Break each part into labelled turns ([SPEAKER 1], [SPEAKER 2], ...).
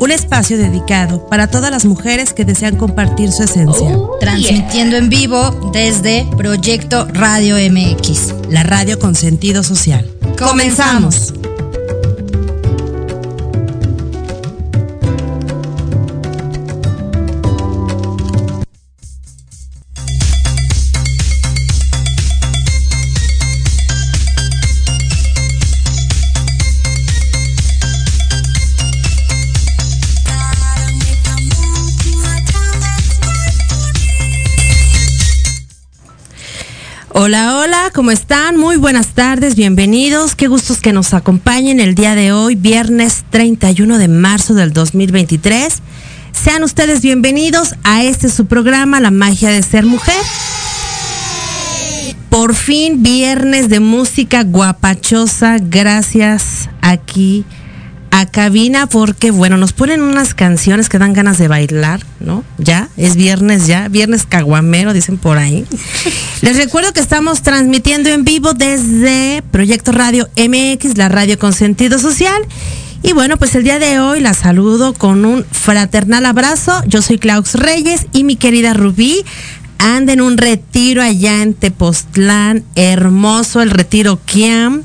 [SPEAKER 1] Un espacio dedicado para todas las mujeres que desean compartir su esencia.
[SPEAKER 2] Oh, Transmitiendo en vivo desde Proyecto Radio MX.
[SPEAKER 1] La radio con sentido social.
[SPEAKER 2] Comenzamos.
[SPEAKER 1] Hola, hola, ¿cómo están? Muy buenas tardes, bienvenidos. Qué gustos que nos acompañen el día de hoy, viernes 31 de marzo del 2023. Sean ustedes bienvenidos a este su programa, La magia de ser mujer. Por fin, viernes de música guapachosa, gracias aquí a cabina porque, bueno, nos ponen unas canciones que dan ganas de bailar, ¿no? Ya, es viernes ya, viernes caguamero, dicen por ahí. Les recuerdo que estamos transmitiendo en vivo desde Proyecto Radio MX, la radio con sentido social. Y bueno, pues el día de hoy la saludo con un fraternal abrazo. Yo soy Klaus Reyes y mi querida Rubí anda en un retiro allá en Tepoztlán, hermoso el retiro Kiam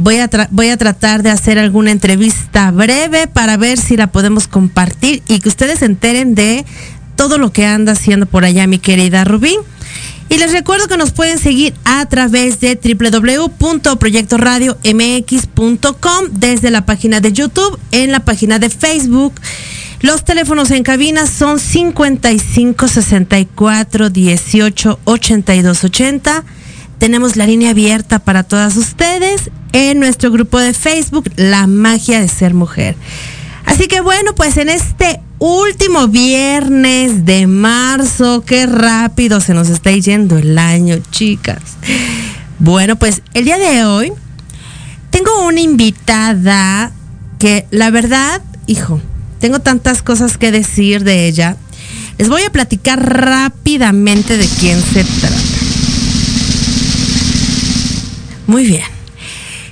[SPEAKER 1] Voy a, voy a tratar de hacer alguna entrevista breve para ver si la podemos compartir y que ustedes se enteren de todo lo que anda haciendo por allá mi querida Rubí. Y les recuerdo que nos pueden seguir a través de www.proyectoradiomx.com desde la página de YouTube, en la página de Facebook. Los teléfonos en cabina son 55 64 18 82 80 tenemos la línea abierta para todas ustedes en nuestro grupo de Facebook, La Magia de Ser Mujer. Así que bueno, pues en este último viernes de marzo, qué rápido se nos está yendo el año, chicas. Bueno, pues el día de hoy tengo una invitada que la verdad, hijo, tengo tantas cosas que decir de ella. Les voy a platicar rápidamente de quién se trata. Muy bien.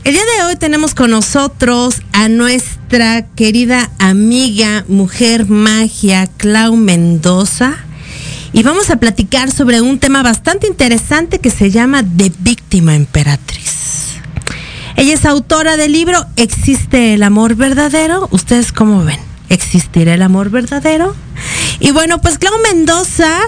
[SPEAKER 1] El día de hoy tenemos con nosotros a nuestra querida amiga, mujer magia, Clau Mendoza. Y vamos a platicar sobre un tema bastante interesante que se llama De Víctima Emperatriz. Ella es autora del libro ¿Existe el amor verdadero? ¿Ustedes cómo ven? ¿Existirá el amor verdadero? Y bueno, pues Clau Mendoza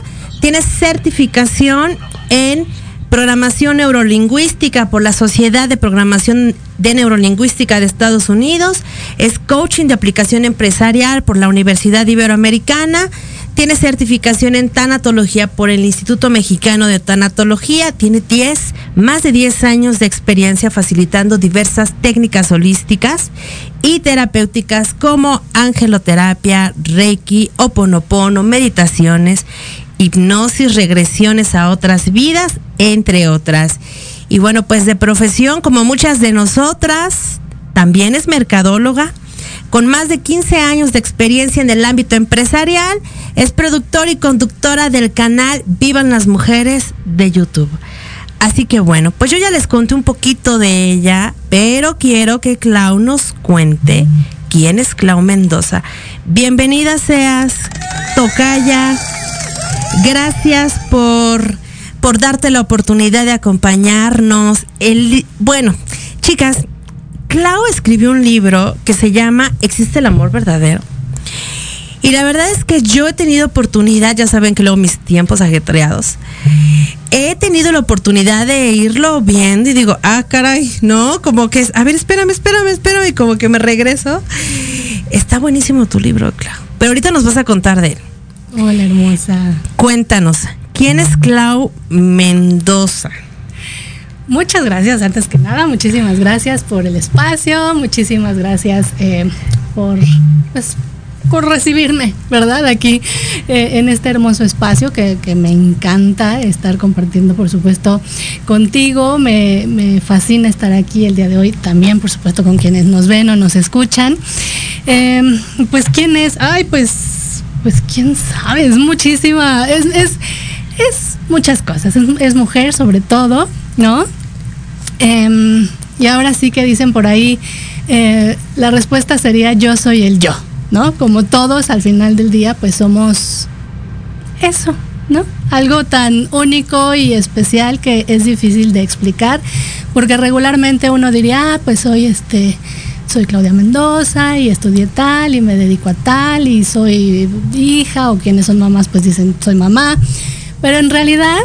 [SPEAKER 1] tiene certificación en Programación Neurolingüística por la Sociedad de Programación de Neurolingüística de Estados Unidos. Es coaching de aplicación empresarial por la Universidad Iberoamericana. Tiene certificación en tanatología por el Instituto Mexicano de Tanatología. Tiene 10, más de 10 años de experiencia facilitando diversas técnicas holísticas y terapéuticas como angeloterapia, reiki, oponopono, meditaciones hipnosis, regresiones a otras vidas, entre otras. Y bueno, pues de profesión, como muchas de nosotras, también es mercadóloga, con más de 15 años de experiencia en el ámbito empresarial, es productora y conductora del canal Vivan las Mujeres de YouTube. Así que bueno, pues yo ya les conté un poquito de ella, pero quiero que Clau nos cuente quién es Clau Mendoza. Bienvenida seas, Tocaya. Gracias por, por darte la oportunidad de acompañarnos. El, bueno, chicas, Clau escribió un libro que se llama ¿Existe el amor verdadero? Y la verdad es que yo he tenido oportunidad, ya saben que luego mis tiempos ajetreados, he tenido la oportunidad de irlo viendo y digo, ah, caray, no, como que, a ver, espérame, espérame, espérame, y como que me regreso. Está buenísimo tu libro, Clau. Pero ahorita nos vas a contar de él.
[SPEAKER 3] Hola, hermosa.
[SPEAKER 1] Cuéntanos, ¿quién es Clau Mendoza?
[SPEAKER 3] Muchas gracias, antes que nada, muchísimas gracias por el espacio, muchísimas gracias eh, por, pues, por recibirme, ¿verdad? Aquí eh, en este hermoso espacio que, que, me encanta estar compartiendo, por supuesto, contigo. Me, me, fascina estar aquí el día de hoy, también, por supuesto, con quienes nos ven o nos escuchan. Eh, pues, ¿quién es? Ay, pues, pues, quién sabe, es muchísima, es, es, es muchas cosas, es, mujer sobre todo, ¿no? Eh, y ahora sí que dicen por ahí, eh, la respuesta sería yo soy el yo. ¿no? Como todos al final del día, pues somos eso, ¿no? Algo tan único y especial que es difícil de explicar, porque regularmente uno diría, ah, pues soy este, soy Claudia Mendoza y estudié tal y me dedico a tal y soy hija o quienes son mamás pues dicen soy mamá, pero en realidad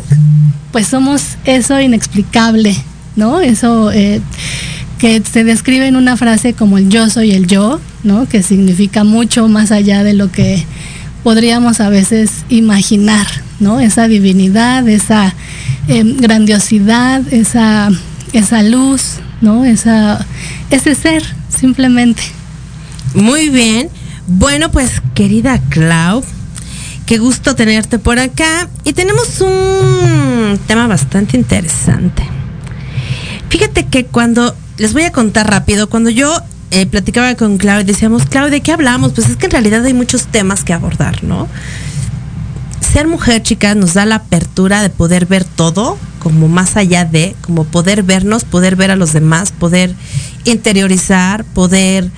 [SPEAKER 3] pues somos eso inexplicable, ¿no? Eso eh, que se describe en una frase como el yo soy el yo, ¿no? Que significa mucho más allá de lo que podríamos a veces imaginar, ¿no? Esa divinidad, esa eh, grandiosidad, esa, esa luz, ¿no? Esa, ese ser, simplemente.
[SPEAKER 1] Muy bien. Bueno, pues querida Clau, qué gusto tenerte por acá. Y tenemos un tema bastante interesante. Fíjate que cuando, les voy a contar rápido, cuando yo eh, platicaba con Clau y decíamos, Clau, ¿de qué hablamos? Pues es que en realidad hay muchos temas que abordar, ¿no? Ser mujer, chicas, nos da la apertura de poder ver todo como más allá de, como poder vernos, poder ver a los demás, poder interiorizar, poder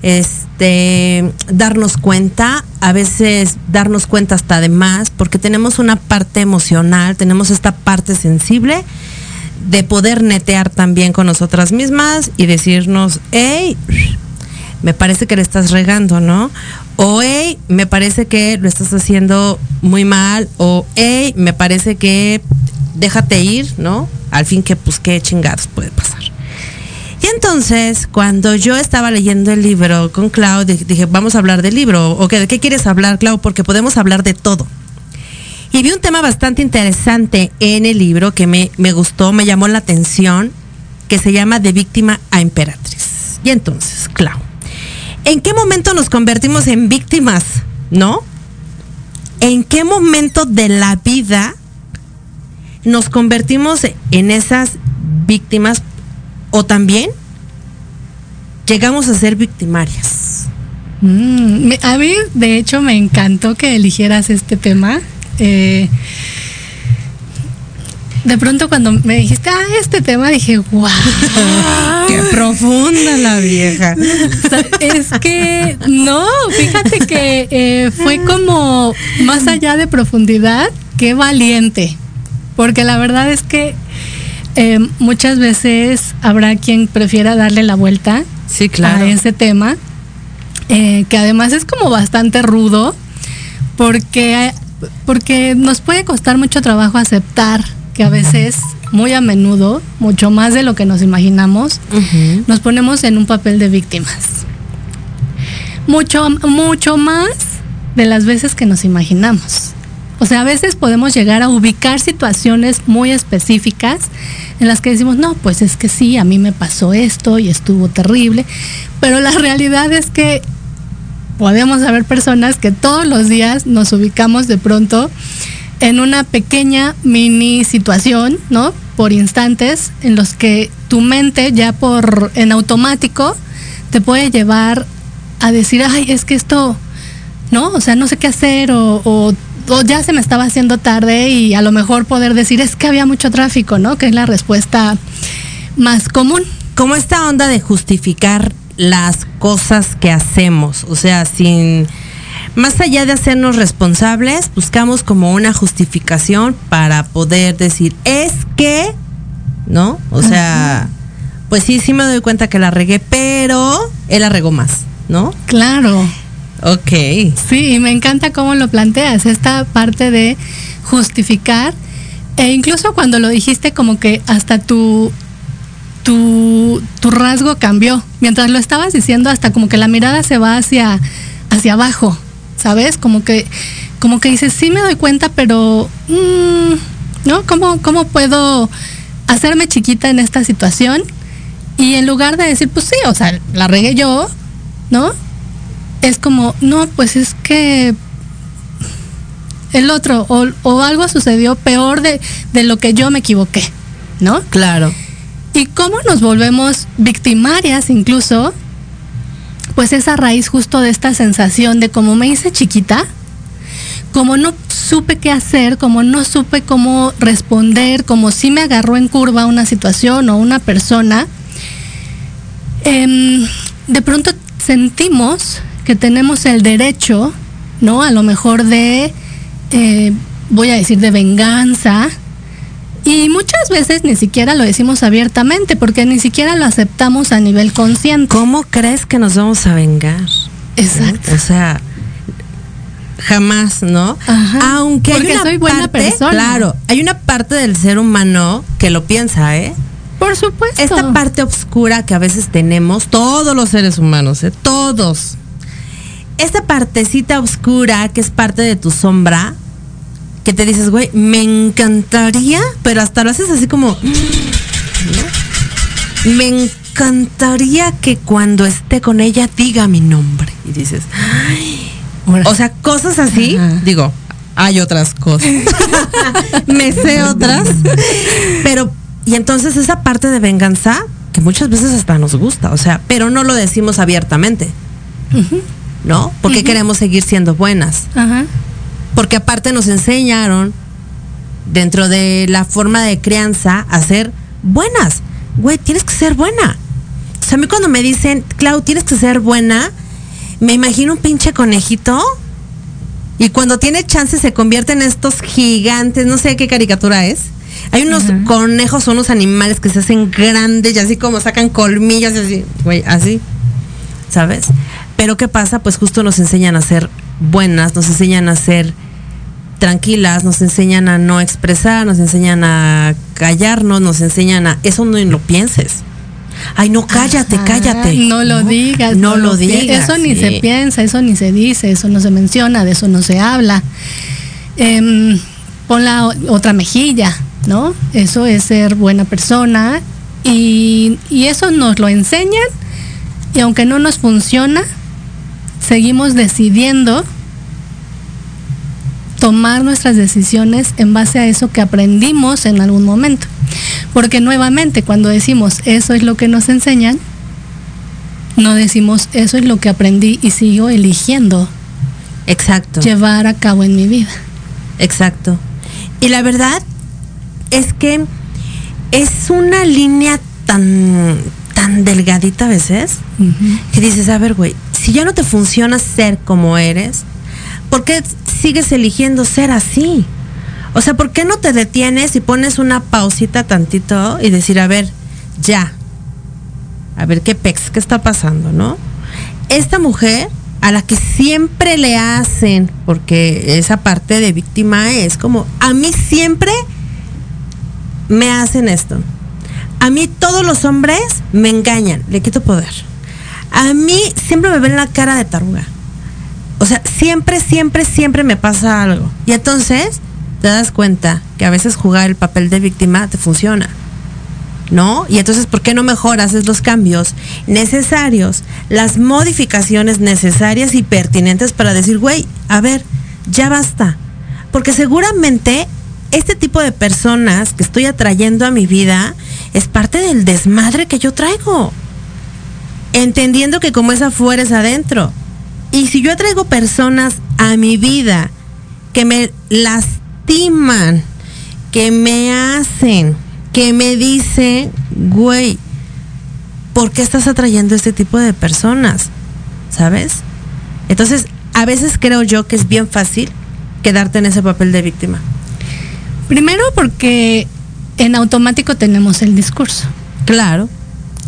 [SPEAKER 1] este darnos cuenta, a veces darnos cuenta hasta de más, porque tenemos una parte emocional, tenemos esta parte sensible de poder netear también con nosotras mismas y decirnos, hey, me parece que le estás regando, ¿no? O hey, me parece que lo estás haciendo muy mal, o hey, me parece que déjate ir, ¿no? Al fin que pues qué chingados puede pasar. Y entonces, cuando yo estaba leyendo el libro con Clau, dije, vamos a hablar del libro. ¿O ¿De qué quieres hablar, Clau? Porque podemos hablar de todo. Y vi un tema bastante interesante en el libro que me, gustó, me llamó la atención, que se llama De víctima a emperatriz. Y entonces, Clau, ¿en qué momento nos convertimos en víctimas? ¿No? ¿En qué momento de la vida nos convertimos en esas víctimas o también llegamos a ser victimarias?
[SPEAKER 3] Mm, a mí, de hecho, me encantó que eligieras este tema eh, de pronto cuando me dijiste, ah, este tema, dije, wow.
[SPEAKER 1] Qué profunda la vieja.
[SPEAKER 3] es que, no, fíjate que eh, fue como más allá de profundidad, qué valiente. Porque la verdad es que eh, muchas veces habrá quien prefiera darle la vuelta
[SPEAKER 1] sí, claro.
[SPEAKER 3] a ese tema, eh, que además es como bastante rudo, porque porque nos puede costar mucho trabajo aceptar que a veces, muy a menudo, mucho más de lo que nos imaginamos, uh -huh. nos ponemos en un papel de víctimas. Mucho, mucho más de las veces que nos imaginamos. O sea, a veces podemos llegar a ubicar situaciones muy específicas en las que decimos, no, pues es que sí, a mí me pasó esto y estuvo terrible, pero la realidad es que podemos haber personas que todos los días nos ubicamos de pronto en una pequeña mini situación, ¿no? Por instantes en los que tu mente ya por en automático te puede llevar a decir, ay, es que esto, ¿no? O sea, no sé qué hacer o, o, ya se me estaba haciendo tarde y a lo mejor poder decir, es que había mucho tráfico, ¿no? Que es la respuesta más común.
[SPEAKER 1] Como esta onda de justificar las cosas que hacemos, o sea, sin más allá de hacernos responsables, buscamos como una justificación para poder decir, es que, ¿no? O sea, pues sí, sí me doy cuenta que la regué, pero él la regó más, ¿no?
[SPEAKER 3] Claro.
[SPEAKER 1] Ok.
[SPEAKER 3] Sí, me encanta cómo lo planteas, esta parte de justificar, e incluso cuando lo dijiste como que hasta tu tu, tu, rasgo cambió. Mientras lo estabas diciendo, hasta como que la mirada se va hacia, hacia abajo, ¿sabes? Como que, como que dices, sí me doy cuenta, pero, mmm, ¿no? ¿Cómo, ¿Cómo puedo hacerme chiquita en esta situación? Y en lugar de decir, pues sí, o sea, la regué yo, ¿no? es como, no, pues es que el otro, o, o algo sucedió peor de, de lo que yo me equivoqué, ¿no?
[SPEAKER 1] Claro.
[SPEAKER 3] ¿Y cómo nos volvemos victimarias incluso? Pues esa raíz justo de esta sensación de como me hice chiquita, como no supe qué hacer, como no supe cómo responder, como si me agarró en curva una situación o una persona, em, de pronto sentimos que tenemos el derecho, ¿no? A lo mejor de, eh, voy a decir, de venganza. Y muchas veces ni siquiera lo decimos abiertamente, porque ni siquiera lo aceptamos a nivel consciente.
[SPEAKER 1] ¿Cómo crees que nos vamos a vengar?
[SPEAKER 3] Exacto.
[SPEAKER 1] O sea, jamás, ¿no?
[SPEAKER 3] Ajá.
[SPEAKER 1] Aunque
[SPEAKER 3] Porque
[SPEAKER 1] hay una
[SPEAKER 3] soy buena
[SPEAKER 1] parte,
[SPEAKER 3] persona.
[SPEAKER 1] claro, hay una parte del ser humano que lo piensa, ¿eh?
[SPEAKER 3] Por supuesto.
[SPEAKER 1] Esta parte oscura que a veces tenemos, todos los seres humanos, ¿eh? todos. Esta partecita oscura que es parte de tu sombra, que te dices, güey, me encantaría, pero hasta lo haces así como, ¿no? me encantaría que cuando esté con ella diga mi nombre. Y dices, "Ay". o sea, cosas así,
[SPEAKER 3] Ajá.
[SPEAKER 1] digo, hay otras cosas. me sé otras, pero y entonces esa parte de venganza que muchas veces hasta nos gusta, o sea, pero no lo decimos abiertamente, ¿no? Porque queremos seguir siendo buenas,
[SPEAKER 3] Ajá.
[SPEAKER 1] Porque aparte nos enseñaron dentro de la forma de crianza a ser buenas. Güey, tienes que ser buena. O sea, a mí cuando me dicen, Clau, tienes que ser buena, me imagino un pinche conejito y cuando tiene chance se convierte en estos gigantes, no sé qué caricatura es. Hay unos conejos, unos animales que se hacen grandes y así como sacan colmillas y así, güey, así. ¿Sabes? Pero ¿qué pasa? Pues justo nos enseñan a ser buenas, nos enseñan a ser tranquilas, nos enseñan a no expresar, nos enseñan a callarnos, nos enseñan a... Eso no lo pienses. Ay, no, cállate,
[SPEAKER 3] Ajá,
[SPEAKER 1] cállate.
[SPEAKER 3] No lo digas.
[SPEAKER 1] No, lo
[SPEAKER 3] pi-
[SPEAKER 1] digas.
[SPEAKER 3] Eso ni
[SPEAKER 1] sí.
[SPEAKER 3] se piensa, eso ni se dice, eso no se menciona, de eso no se habla. Em, pon la otra mejilla, ¿no? Eso es ser buena persona y, y eso nos lo enseñan y aunque no nos funciona, seguimos decidiendo tomar nuestras decisiones en base a eso que aprendimos en algún momento. Porque nuevamente, cuando decimos eso es lo que nos enseñan, no decimos eso es lo que aprendí y sigo eligiendo
[SPEAKER 1] Exacto.
[SPEAKER 3] llevar a cabo en mi vida.
[SPEAKER 1] Exacto. Y la verdad es que es una línea tan, tan delgadita a veces que dices, a ver, güey, si ya no te funciona ser como eres, ¿por qué sigues eligiendo ser así? O sea, ¿por qué no te detienes y pones una pausita tantito y decir, a ver, ya, a ver qué pex, qué está pasando, ¿no? Esta mujer a la que siempre le hacen, porque esa parte de víctima es como, a mí siempre me hacen esto. A mí todos los hombres me engañan, le quito poder. A mí siempre me ven la cara de taruga. O sea, siempre, siempre, siempre me pasa algo. Y entonces te das cuenta que a veces jugar el papel de víctima te funciona. ¿No? Y entonces, ¿por qué no mejor haces los cambios necesarios, las modificaciones necesarias y pertinentes para decir, güey, a ver, ya basta? Porque seguramente este tipo de personas que estoy atrayendo a mi vida es parte del desmadre que yo traigo. Entendiendo que como es afuera es adentro. Y si yo atraigo personas a mi vida que me lastiman, que me hacen, que me dicen, güey, ¿por qué estás atrayendo este tipo de personas? ¿Sabes? Entonces, a veces creo yo que es bien fácil quedarte en ese papel de víctima.
[SPEAKER 3] Primero porque en automático tenemos el discurso.
[SPEAKER 1] Claro.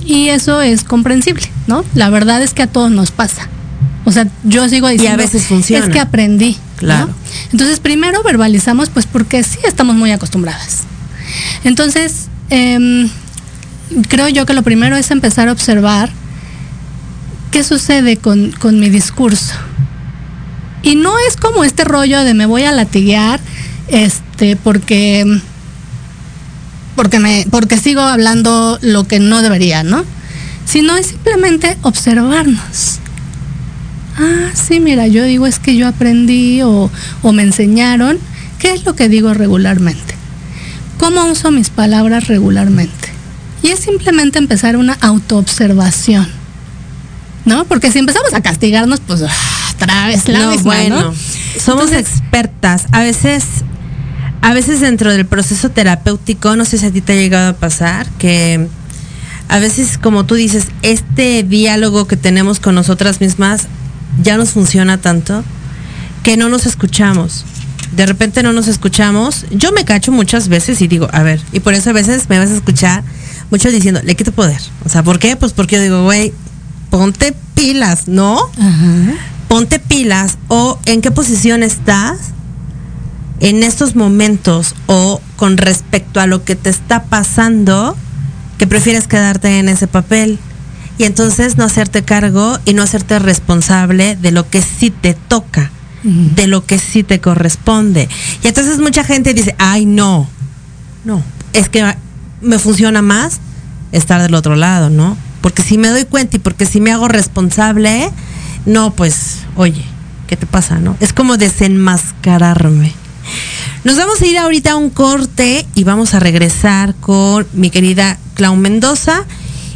[SPEAKER 3] Y eso es comprensible, ¿no? La verdad es que a todos nos pasa. O sea, yo sigo diciendo.
[SPEAKER 1] veces funciona.
[SPEAKER 3] Es que aprendí. ¿no?
[SPEAKER 1] Claro.
[SPEAKER 3] Entonces, primero verbalizamos, pues porque sí estamos muy acostumbradas. Entonces, em, creo yo que lo primero es empezar a observar qué sucede con, con mi discurso. Y no es como este rollo de me voy a latiguear, este, porque porque me porque sigo hablando lo que no debería, ¿no? Sino es simplemente observarnos. Ah, sí, mira, yo digo es que yo aprendí o, o me enseñaron. ¿Qué es lo que digo regularmente? ¿Cómo uso mis palabras regularmente? Y es simplemente empezar una autoobservación. ¿No? Porque si empezamos a castigarnos, pues ah, otra vez la
[SPEAKER 1] no,
[SPEAKER 3] misma,
[SPEAKER 1] bueno,
[SPEAKER 3] ¿no?
[SPEAKER 1] somos
[SPEAKER 3] Entonces-
[SPEAKER 1] expertas. A veces, a veces dentro del proceso terapéutico, no sé si a ti te ha llegado a pasar, que a veces, como tú dices, este diálogo que tenemos con nosotras mismas ya nos funciona tanto que no nos escuchamos. De repente no nos escuchamos. Yo me cacho muchas veces y digo, a ver, y por eso a veces me vas a escuchar muchos diciendo, le quito poder. O sea, ¿por qué? Pues porque yo digo, güey, ponte pilas, ¿no?
[SPEAKER 3] Ajá.
[SPEAKER 1] ponte pilas o en qué posición estás en estos momentos o con respecto a lo que te está pasando que prefieres quedarte en ese papel y entonces no hacerte cargo y no hacerte responsable de lo que sí te toca, de lo que sí te corresponde. Y entonces mucha gente dice, ay no, no, es que me funciona más estar del otro lado, ¿no? Porque si me doy cuenta y porque si me hago responsable, no, pues, oye, ¿qué te pasa, no? Es como desenmascararme. Nos vamos a ir ahorita a un corte y vamos a regresar con mi querida Clau Mendoza.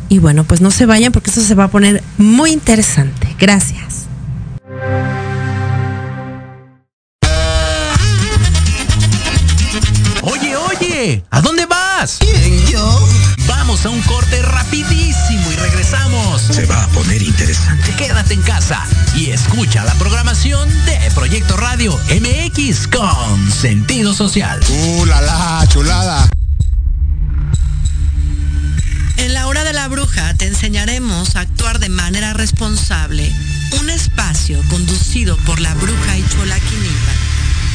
[SPEAKER 1] Y bueno, pues no se vayan porque esto se va a poner muy interesante. Gracias.
[SPEAKER 4] Oye, oye, ¿a dónde vas?
[SPEAKER 5] ¿Quién, yo?
[SPEAKER 4] Vamos a un corte rapidísimo y regresamos.
[SPEAKER 5] Se va a poner interesante.
[SPEAKER 4] Quédate en casa y escucha la programación de Proyecto Radio MX con sentido social.
[SPEAKER 6] ¡Uh, la, la, chulada!
[SPEAKER 7] En la hora de la bruja te enseñaremos a actuar de manera responsable. Un espacio conducido por la bruja y Chola Quinipa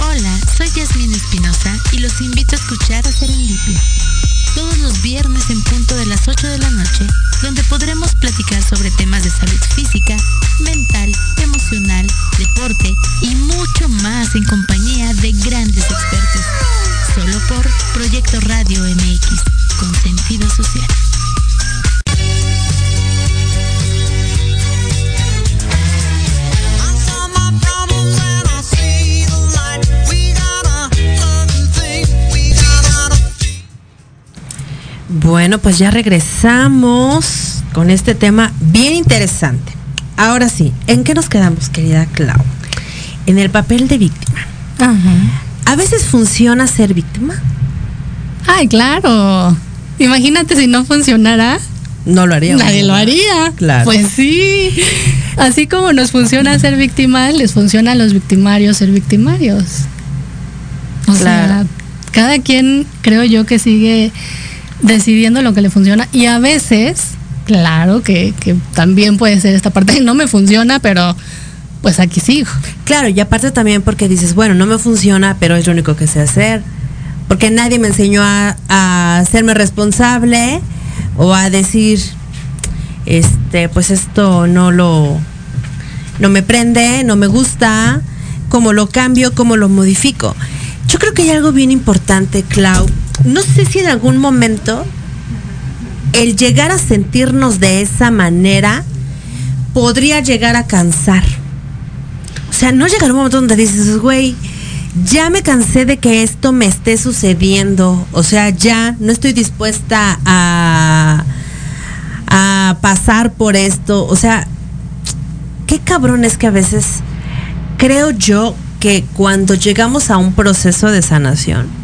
[SPEAKER 8] Hola, soy Yasmín Espinosa y los invito a escuchar a Serendipia. Todos los viernes en punto de las 8 de la noche, donde podremos platicar sobre temas de salud física, mental, emocional, deporte y mucho más en compañía de grandes expertos. Solo por Proyecto Radio MX, con sentido social.
[SPEAKER 1] Bueno, pues ya regresamos con este tema bien interesante. Ahora sí, ¿en qué nos quedamos, querida Clau? En el papel de víctima.
[SPEAKER 3] Ajá.
[SPEAKER 1] ¿A veces funciona ser víctima?
[SPEAKER 3] Ay, claro. Imagínate si no funcionara,
[SPEAKER 1] No lo haría.
[SPEAKER 3] nadie lo haría.
[SPEAKER 1] Claro.
[SPEAKER 3] Pues sí. Así como nos funciona ser víctima, les funciona a los victimarios ser victimarios. O sea, cada quien creo yo que sigue decidiendo lo que le funciona y a veces, claro que, también puede ser esta parte, no me funciona, pero pues aquí sigo.
[SPEAKER 1] Claro, y aparte también porque dices, bueno, no me funciona, pero es lo único que sé hacer. Porque nadie me enseñó a, a hacerme responsable o a decir, este, pues esto no lo, no me prende, no me gusta, cómo lo cambio, cómo lo modifico. Yo creo que hay algo bien importante, Clau. No sé si en algún momento el llegar a sentirnos de esa manera podría llegar a cansar. O sea, no llegar un momento donde dices, güey, ya me cansé de que esto me esté sucediendo. O sea, ya no estoy dispuesta a, a pasar por esto. O sea, qué cabrón es que a veces creo yo que cuando llegamos a un proceso de sanación,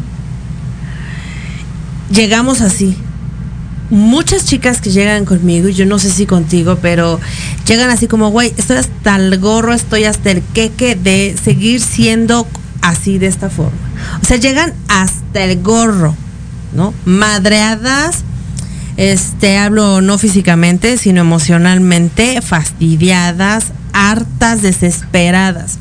[SPEAKER 1] llegamos así. Muchas chicas que llegan conmigo, yo no sé si contigo, pero llegan así como, güey, estoy hasta el gorro, estoy hasta el queque de seguir siendo así de esta forma. O sea, llegan hasta el gorro, ¿no? Madreadas, este, hablo no físicamente, sino emocionalmente, fastidiadas, hartas, desesperadas.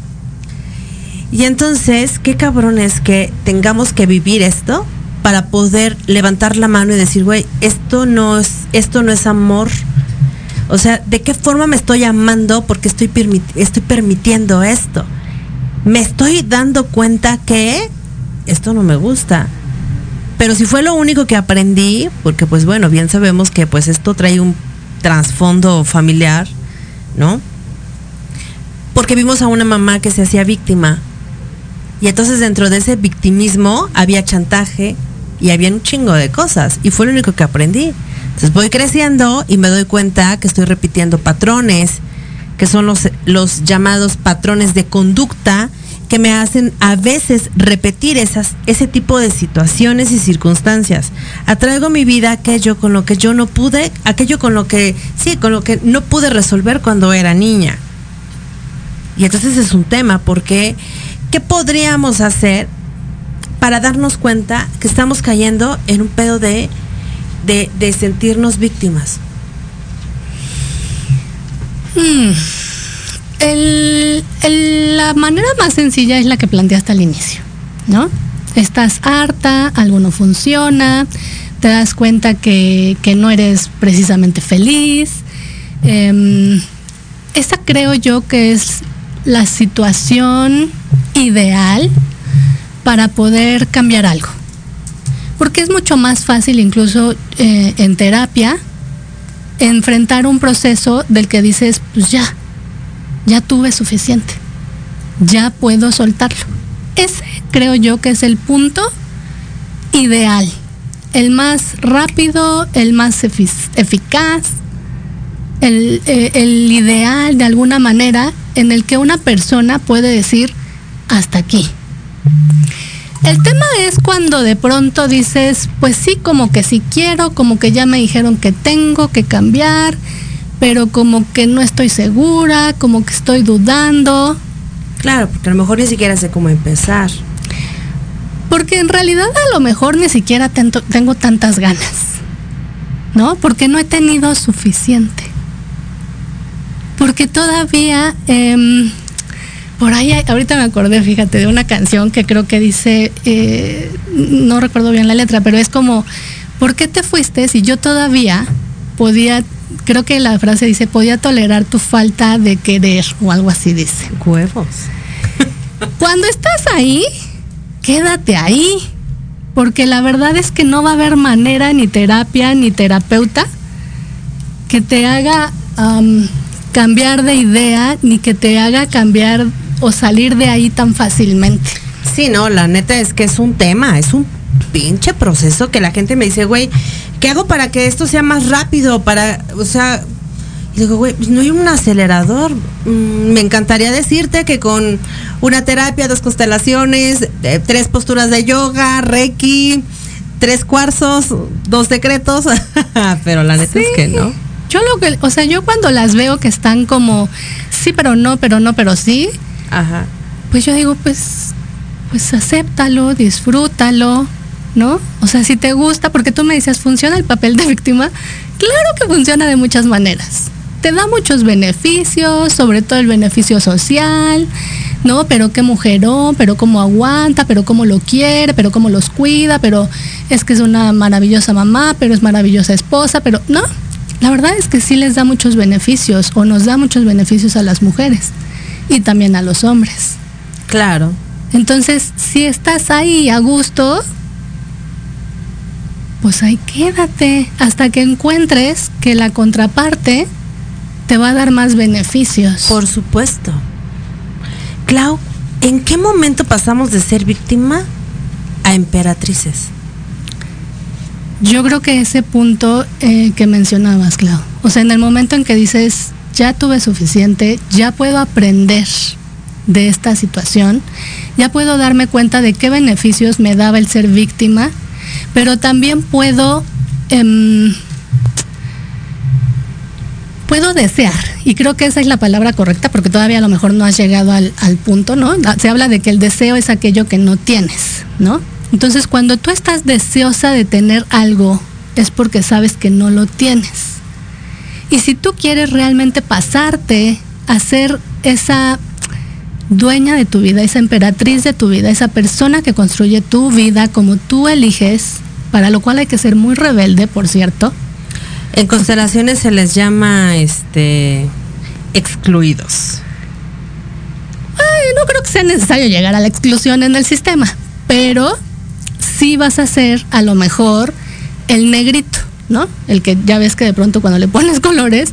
[SPEAKER 1] Y entonces, qué cabrón es que tengamos que vivir esto para poder levantar la mano y decir, güey, esto no es, esto no es amor. O sea, ¿de qué forma me estoy amando porque estoy, estoy permitiendo esto? Me estoy dando cuenta que esto no me gusta. Pero si fue lo único que aprendí, porque pues bueno, bien sabemos que pues esto trae un trasfondo familiar, ¿no? Porque vimos a una mamá que se hacía víctima y entonces dentro de ese victimismo había chantaje y había un chingo de cosas. Y fue lo único que aprendí. Entonces voy creciendo y me doy cuenta que estoy repitiendo patrones, que son los, los llamados patrones de conducta que me hacen a veces repetir esas, ese tipo de situaciones y circunstancias. Atraigo mi vida aquello con lo que yo no pude, aquello con lo que, sí, con lo que no pude resolver cuando era niña. Y entonces es un tema porque ¿qué podríamos hacer para darnos cuenta que estamos cayendo en un pedo de, de, sentirnos víctimas?
[SPEAKER 3] Hmm. la manera más sencilla es la que planteaste al inicio, ¿no? Estás harta, algo no funciona, te das cuenta que, no eres precisamente feliz. Em, esa creo yo que es la situación ideal para poder cambiar algo. Porque es mucho más fácil incluso eh, en terapia enfrentar un proceso del que dices, pues ya, ya tuve suficiente, ya puedo soltarlo. Ese creo yo que es el punto ideal, el más rápido, el más eficaz, el, eh, el ideal de alguna manera en el que una persona puede decir, hasta aquí. El tema es cuando de pronto dices, pues sí, como que sí quiero, como que ya me dijeron que tengo que cambiar, pero como que no estoy segura, como que estoy dudando.
[SPEAKER 1] Claro, porque a lo mejor ni siquiera sé cómo empezar.
[SPEAKER 3] Porque en realidad a lo mejor ni siquiera tengo tantas ganas, ¿no? Porque no he tenido suficiente. Porque todavía... Em, por ahí, ahorita me acordé, fíjate, de una canción que creo que dice, eh, no recuerdo bien la letra, pero es como, ¿por qué te fuiste si yo todavía podía, creo que la frase dice, podía tolerar tu falta de querer o algo así dice?
[SPEAKER 1] Huevos.
[SPEAKER 3] Cuando estás ahí, quédate ahí, porque la verdad es que no va a haber manera, ni terapia, ni terapeuta que te haga cambiar de idea, ni que te haga cambiar o salir de ahí tan fácilmente.
[SPEAKER 1] Sí, no, la neta es que es un tema, es un pinche proceso que la gente me dice, güey, ¿qué hago para que esto sea más rápido? Para, o sea, y digo, güey, pues no hay un acelerador. Mm, me encantaría decirte que con una terapia, dos constelaciones, eh, tres posturas de yoga, reiki, tres cuarzos, dos decretos, pero la neta es que no.
[SPEAKER 3] Yo lo que, o sea, yo cuando las veo que están como sí, pero no, pero no, pero sí, Ajá. Pues yo digo, pues, pues acéptalo, disfrútalo, ¿no? O sea, si te gusta, porque tú me decías, ¿funciona el papel de víctima? Claro que funciona de muchas maneras. Te da muchos beneficios, sobre todo el beneficio social, ¿no? Pero qué mujerón, pero cómo aguanta, pero cómo lo quiere, pero cómo los cuida, pero es que es una maravillosa mamá, pero es maravillosa esposa, pero, ¿no? la verdad es que sí les da muchos beneficios o nos da muchos beneficios a las mujeres y también a los hombres.
[SPEAKER 1] Claro.
[SPEAKER 3] Entonces, si estás ahí a gusto, pues ahí quédate hasta que encuentres que la contraparte te va a dar más beneficios.
[SPEAKER 1] Por supuesto. Clau, ¿en qué momento pasamos de ser víctima a emperatrices?
[SPEAKER 3] Yo creo que ese punto eh, que mencionabas, Clau, o sea, en el momento en que dices, ya tuve suficiente, ya puedo aprender de esta situación, ya puedo darme cuenta de qué beneficios me daba el ser víctima, pero también puedo, em, puedo desear, y creo que esa es la palabra correcta, porque todavía a lo mejor no has llegado al, al punto, ¿no? Se habla de que el deseo es aquello que no tienes, ¿no? Entonces, cuando tú estás deseosa de tener algo, es porque sabes que no lo tienes. Y si tú quieres realmente pasarte a ser esa dueña de tu vida, esa emperatriz de tu vida, esa persona que construye tu vida como tú eliges, para lo cual hay que ser muy rebelde, por cierto.
[SPEAKER 1] En constelaciones se les llama este excluidos.
[SPEAKER 3] Ay, no creo que sea necesario llegar a la exclusión en el sistema, pero sí vas a ser a lo mejor el negrito, ¿no? El que ya ves que de pronto cuando le pones colores,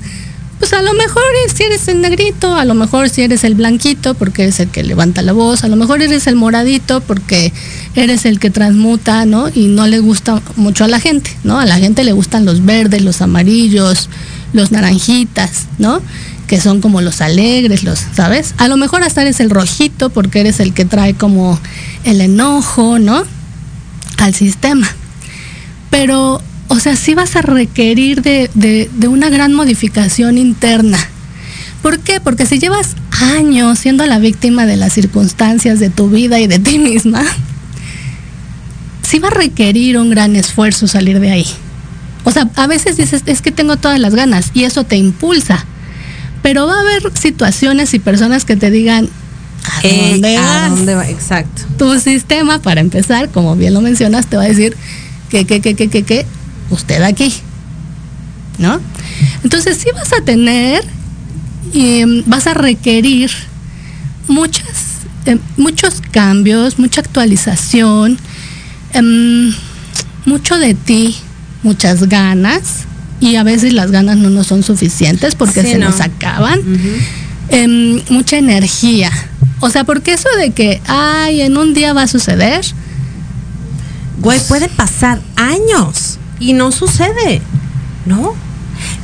[SPEAKER 3] pues a lo mejor si eres el negrito, a lo mejor si eres el blanquito porque eres el que levanta la voz, a lo mejor eres el moradito porque eres el que transmuta, ¿no? Y no le gusta mucho a la gente, ¿no? A la gente le gustan los verdes, los amarillos, los naranjitas, ¿no? Que son como los alegres, los, ¿sabes? A lo mejor hasta eres el rojito porque eres el que trae como el enojo, ¿no? Al sistema. Pero o sea, sí vas a requerir de, de, de, una gran modificación interna. ¿Por qué? Porque si llevas años siendo la víctima de las circunstancias de tu vida y de ti misma, sí va a requerir un gran esfuerzo salir de ahí. O sea, a veces dices, es que tengo todas las ganas y eso te impulsa. Pero va a haber situaciones y personas que te digan, ¿a
[SPEAKER 1] Eh,
[SPEAKER 3] dónde
[SPEAKER 1] ¿a dónde va? Exacto.
[SPEAKER 3] Tu sistema, para empezar, como bien lo mencionas, te va a decir que, que, que, que, que, que, usted aquí, ¿no? Entonces sí vas a tener y em, vas a requerir muchas, em, muchos cambios, mucha actualización, em, mucho de ti, muchas ganas y a veces las ganas no nos son suficientes porque
[SPEAKER 1] Sí,
[SPEAKER 3] se
[SPEAKER 1] no.
[SPEAKER 3] nos acaban, mucha energía. O sea, porque eso de que, ay, en un día va a suceder,
[SPEAKER 1] Güey, puede pasar años y no sucede, ¿no?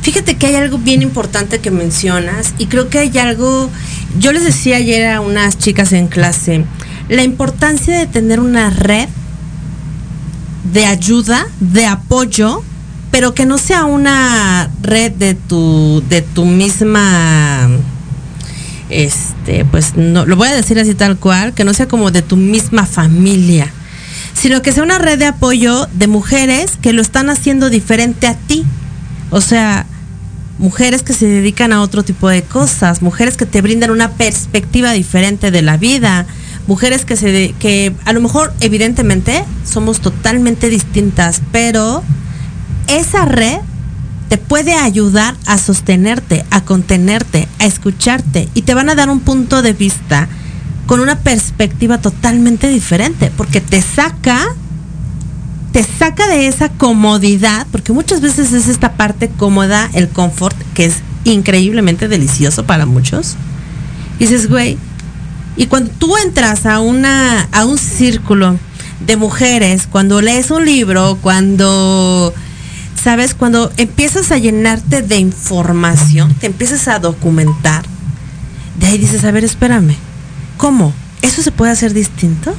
[SPEAKER 1] Fíjate que hay algo bien importante que mencionas y creo que hay algo, yo les decía ayer a unas chicas en clase, la importancia de tener una red de ayuda, de apoyo, pero que no sea una red de tu, de tu misma, este, pues no, lo voy a decir así tal cual, que no sea como de tu misma familia sino que sea una red de apoyo de mujeres que lo están haciendo diferente a ti. O sea, mujeres que se dedican a otro tipo de cosas, mujeres que te brindan una perspectiva diferente de la vida, mujeres que se de- que a lo mejor evidentemente somos totalmente distintas, pero esa red te puede ayudar a sostenerte, a contenerte, a escucharte y te van a dar un punto de vista con una perspectiva totalmente diferente, porque te saca, te saca de esa comodidad, porque muchas veces es esta parte cómoda, el confort, que es increíblemente delicioso para muchos. Y dices, güey, y cuando tú entras a una, a un círculo de mujeres, cuando lees un libro, cuando sabes, cuando empiezas a llenarte de información, te empiezas a documentar, de ahí dices, a ver, espérame, ¿cómo? ¿Eso se puede hacer distinto?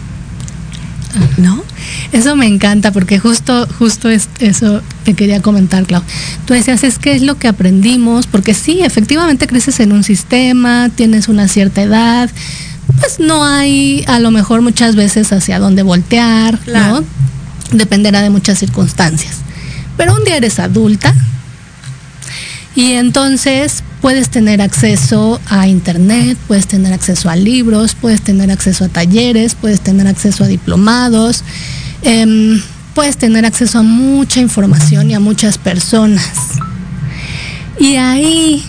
[SPEAKER 1] ¿No?
[SPEAKER 3] Eso me encanta porque justo, justo es, eso te quería comentar, Clau. Tú decías, es que es lo que aprendimos, porque sí, efectivamente creces en un sistema, tienes una cierta edad, pues no hay a lo mejor muchas veces hacia dónde voltear,
[SPEAKER 1] Claro.
[SPEAKER 3] ¿no? Dependerá de muchas circunstancias. Pero un día eres adulta y entonces puedes tener acceso a internet, puedes tener acceso a libros, puedes tener acceso a talleres, puedes tener acceso a diplomados, em, puedes tener acceso a mucha información y a muchas personas. Y ahí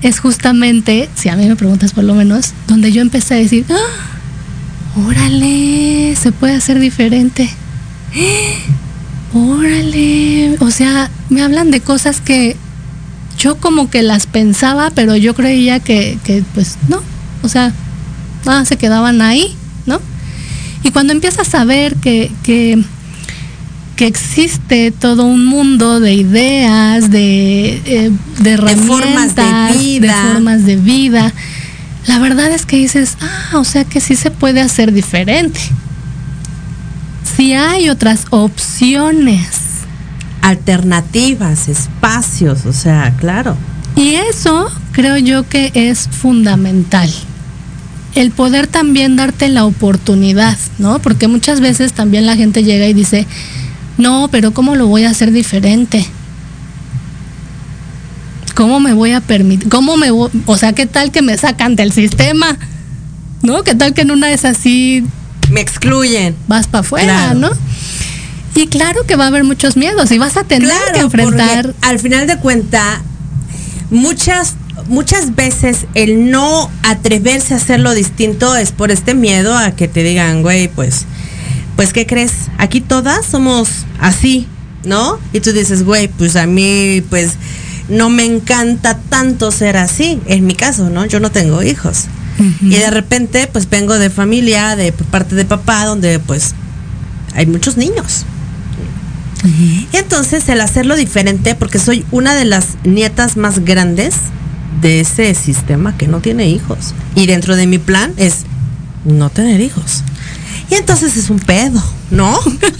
[SPEAKER 3] es justamente, si a mí me preguntas por lo menos, donde yo empecé a decir, ¡Ah! órale, se puede hacer diferente. Órale, o sea, me hablan de cosas que yo como que las pensaba, pero yo creía que, que pues no, o sea, ah, se quedaban ahí, ¿no? Y cuando empiezas a ver que, que, que existe todo un mundo de ideas, de, eh, de
[SPEAKER 1] formas de
[SPEAKER 3] herramientas,
[SPEAKER 1] vida.
[SPEAKER 3] formas de vida, la verdad es que dices, ah, o sea que sí se puede hacer diferente. Si hay otras opciones.
[SPEAKER 1] Alternativas, espacios, o sea, claro.
[SPEAKER 3] Y eso creo yo que es fundamental. El poder también darte la oportunidad, ¿no? Porque muchas veces también la gente llega y dice, no, pero ¿cómo lo voy a hacer diferente? ¿Cómo me voy a permitir? ¿Cómo me voy? O sea, ¿qué tal que me sacan del sistema? ¿No? ¿Qué tal que en una es así
[SPEAKER 1] Me excluyen.
[SPEAKER 3] vas para afuera,
[SPEAKER 1] Claro.
[SPEAKER 3] ¿no? Y claro que va a haber muchos miedos y vas a tener que enfrentar.
[SPEAKER 1] al final de cuenta, muchas, muchas veces el no atreverse a hacerlo distinto es por este miedo a que te digan, güey, pues, pues, ¿qué crees? Aquí todas somos así, ¿no? Y tú dices, güey, pues a mí, pues, no me encanta tanto ser así. En mi caso, ¿no? Yo no tengo hijos. Y de repente, pues vengo de familia, de parte de papá, donde pues hay muchos niños. Y entonces el hacerlo diferente, porque soy una de las nietas más grandes de ese sistema que no tiene hijos. Y dentro de mi plan es no tener hijos. Y entonces es un pedo, ¿no?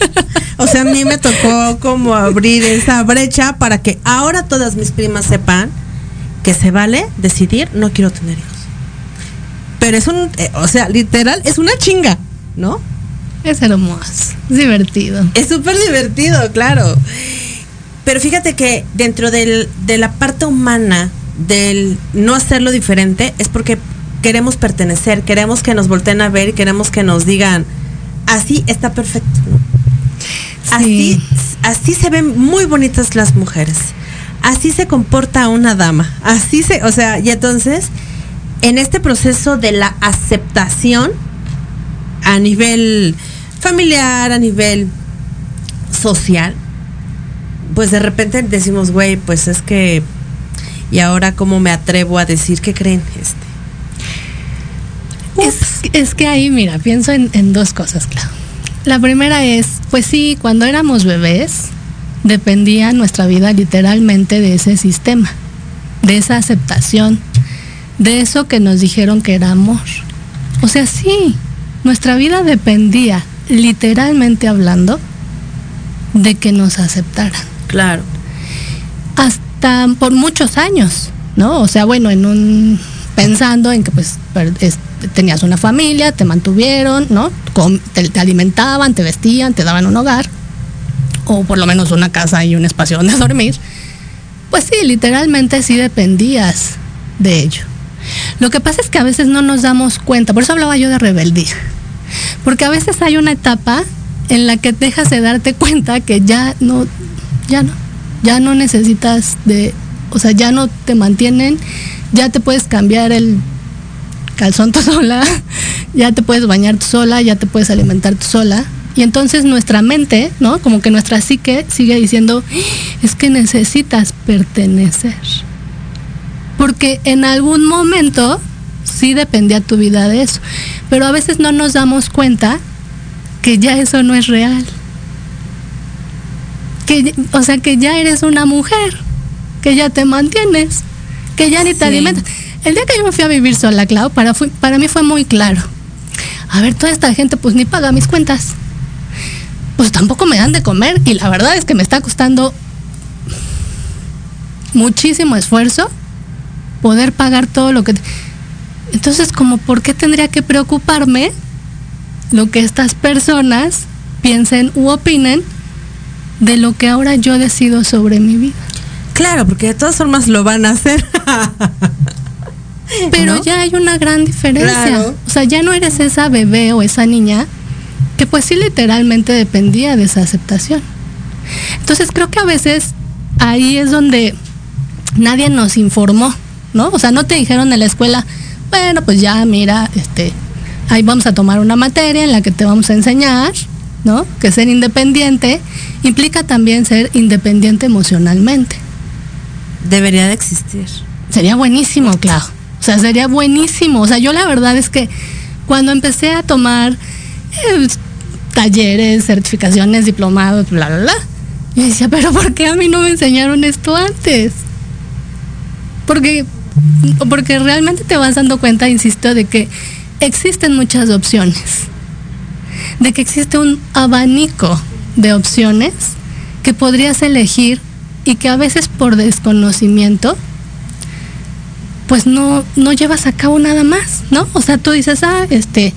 [SPEAKER 1] o sea, a mí me tocó como abrir esa brecha para que ahora todas mis primas sepan que se vale decidir no quiero tener hijos. Pero es un, eh, o sea, literal, es una chinga, ¿no?
[SPEAKER 3] Es hermoso, es divertido.
[SPEAKER 1] Es súper divertido, claro. Pero fíjate que dentro del- de la parte humana del no hacerlo diferente es porque queremos pertenecer, queremos que nos volteen a ver y queremos que nos digan, así está perfecto. ¿no? Así,
[SPEAKER 3] Sí.
[SPEAKER 1] así se ven muy bonitas las mujeres. Así se comporta una dama. Así se, o sea, y entonces, en este proceso de la aceptación a nivel familiar, a nivel social, pues de repente decimos, güey, pues es que, y ahora cómo me atrevo a decir, ¿qué creen? Este,
[SPEAKER 3] Es, es que ahí, mira, pienso en, en dos cosas, claro. La primera es, pues sí, cuando éramos bebés, dependía nuestra vida literalmente de ese sistema, de esa aceptación, de eso que nos dijeron que era amor. O sea, sí, nuestra vida dependía, literalmente hablando, de que nos aceptaran
[SPEAKER 1] claro.
[SPEAKER 3] hasta por muchos años, ¿no? O sea, bueno, en un pensando en que pues tenías una familia, te mantuvieron, ¿no? Te, te alimentaban, te vestían, te daban un hogar o por lo menos una casa y un espacio donde dormir. Pues sí, literalmente sí dependías de ello. Lo que pasa es que a veces no nos damos cuenta, por eso hablaba yo de rebeldía. Porque a veces hay una etapa en la que dejas de darte cuenta que ya no, ya no, ya no necesitas de, o sea, ya no te mantienen, ya te puedes cambiar el calzón tú sola, ya te puedes bañar tú sola, ya te puedes alimentar tú sola. Y entonces nuestra mente, ¿no? Como que nuestra psique sigue diciendo, es que necesitas pertenecer. Porque en algún momento sí dependía tu vida de eso. Pero a veces no nos damos cuenta que ya eso no es real. Que, o sea, que ya eres una mujer, que ya te mantienes, que ya ni te
[SPEAKER 1] Sí.
[SPEAKER 3] alimentas. El día que yo me fui a vivir sola, Clau, para, fui- para mí fue muy claro. A ver, toda esta gente pues ni paga mis cuentas. Pues tampoco me dan de comer y la verdad es que me está costando muchísimo esfuerzo poder pagar todo lo que... Entonces, como, ¿por qué tendría que preocuparme lo que estas personas piensen u opinen de lo que ahora yo decido sobre mi vida?
[SPEAKER 1] Claro, porque de todas formas lo van a hacer.
[SPEAKER 3] Pero
[SPEAKER 1] ¿No?
[SPEAKER 3] ya hay una gran diferencia.
[SPEAKER 1] Claro.
[SPEAKER 3] O sea, ya no eres esa bebé o esa niña que pues sí literalmente dependía de esa aceptación. Entonces creo que a veces ahí es donde nadie nos informó, ¿no? O sea, no te dijeron en la escuela, bueno, pues ya, mira, este, ahí vamos a tomar una materia en la que te vamos a enseñar, ¿no? Que ser independiente implica también ser independiente emocionalmente.
[SPEAKER 1] Debería de existir.
[SPEAKER 3] Sería buenísimo, claro. O sea, sería buenísimo. O sea, yo la verdad es que cuando empecé a tomar eh, talleres, certificaciones, diplomados, bla, bla, bla, yo decía, pero ¿por qué a mí no me enseñaron esto antes? Porque, porque realmente te vas dando cuenta, insisto, de que existen muchas opciones, de que existe un abanico de opciones que podrías elegir y que a veces por desconocimiento pues no, no llevas a cabo nada más, ¿no? O sea, tú dices, ah, este,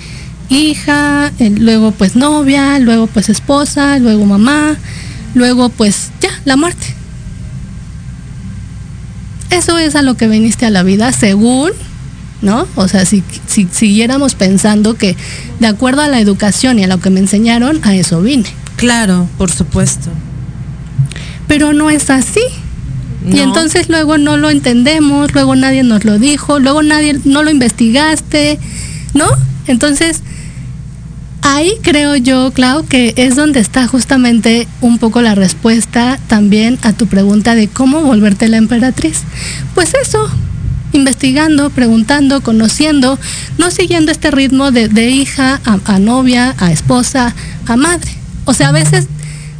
[SPEAKER 3] hija, eh, luego pues novia, luego pues esposa, luego mamá, luego pues ya, la muerte. Eso es a lo que viniste a la vida según, ¿no? O sea, si, si siguiéramos pensando que de acuerdo a la educación y a lo que me enseñaron, a eso vine.
[SPEAKER 1] Claro, por supuesto.
[SPEAKER 3] Pero no es así. Y entonces luego no lo entendemos, luego nadie nos lo dijo, luego nadie, no lo investigaste, ¿no? Entonces, ahí creo yo, Clau, que es donde está justamente un poco la respuesta también a tu pregunta de cómo volverte la emperatriz. Pues eso, investigando, preguntando, conociendo, no siguiendo este ritmo de, de hija a, a novia, a esposa, a madre. O sea, a veces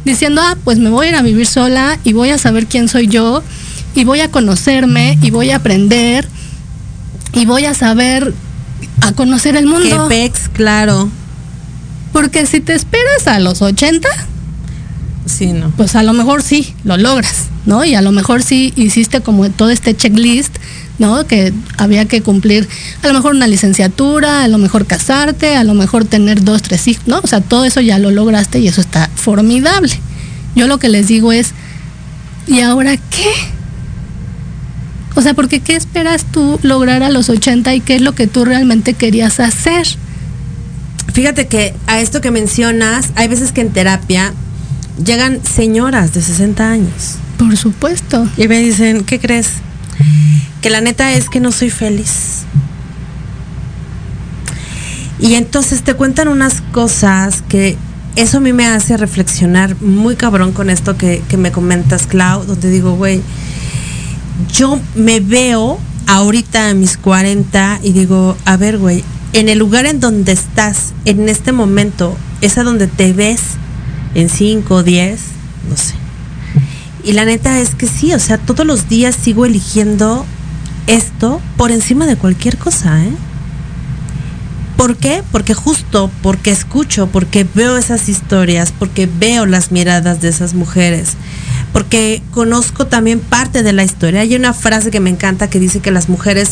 [SPEAKER 3] diciendo, ah, pues me voy a ir a vivir sola y voy a saber quién soy yo y voy a conocerme y voy a aprender y voy a saber a conocer el
[SPEAKER 1] Que
[SPEAKER 3] mundo.
[SPEAKER 1] pex, claro.
[SPEAKER 3] Porque si te esperas a los 80,
[SPEAKER 1] Sí, no.
[SPEAKER 3] pues a lo mejor sí, lo logras, ¿no? Y a lo mejor sí hiciste como todo este checklist, ¿no? Que había que cumplir a lo mejor una licenciatura, a lo mejor casarte, a lo mejor tener dos, tres hijos, ¿no? O sea, todo eso ya lo lograste y eso está formidable. Yo lo que les digo es, ¿y ahora qué? O sea, porque ¿qué esperas tú lograr a los 80 y qué es lo que tú realmente querías hacer?
[SPEAKER 1] Fíjate que a esto que mencionas, hay veces que en terapia llegan señoras de 60 años
[SPEAKER 3] Por supuesto.
[SPEAKER 1] y me dicen, ¿qué crees? Que la neta es que no soy feliz. Y entonces te cuentan unas cosas que eso a mí me hace reflexionar muy cabrón con esto que, que me comentas, Clau, donde digo, güey, yo me veo ahorita a mis 40 y digo, a ver, güey, en el lugar en donde estás, en este momento, es a donde te ves en 5, 10, no sé. Y la neta es que sí, o sea, todos los días sigo eligiendo esto por encima de cualquier cosa, ¿eh? ¿Por qué? Porque justo porque escucho, porque veo esas historias, porque veo las miradas de esas mujeres, porque conozco también parte de la historia. Hay una frase que me encanta que dice que las mujeres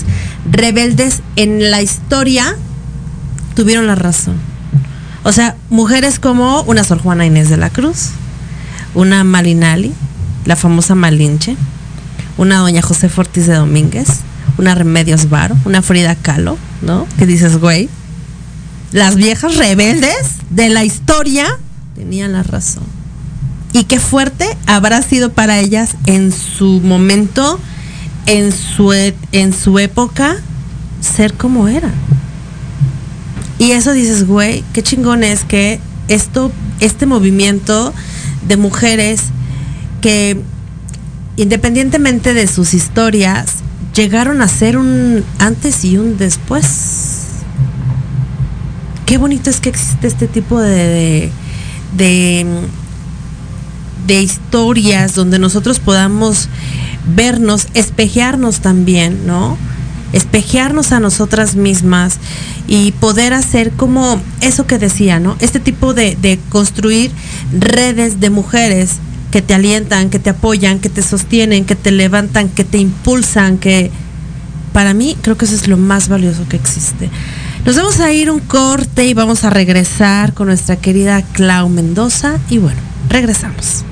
[SPEAKER 1] rebeldes en la historia tuvieron la razón. O sea, mujeres como una Sor Juana Inés de la Cruz, una Malinali, la famosa Malinche, una doña José Ortiz de Domínguez, una Remedios Varo, una Frida Kahlo, ¿no? Que dices, güey, las viejas rebeldes de la historia tenían la razón. Y qué fuerte habrá sido para ellas en su momento, en su, e- en su época, ser como eran. Y eso dices, güey, qué chingón es que esto, este movimiento de mujeres que independientemente de sus historias, llegaron a ser un antes y un después. Qué bonito es que existe este tipo de, de, de, historias donde nosotros podamos vernos, espejearnos también, ¿no? Espejearnos a nosotras mismas y poder hacer como eso que decía, ¿no? Este tipo de, de construir redes de mujeres que te alientan, que te apoyan, que te sostienen, que te levantan, que te impulsan, que para mí creo que eso es lo más valioso que existe. Nos vamos a ir un corte y vamos a regresar con nuestra querida Clau Mendoza y bueno, regresamos.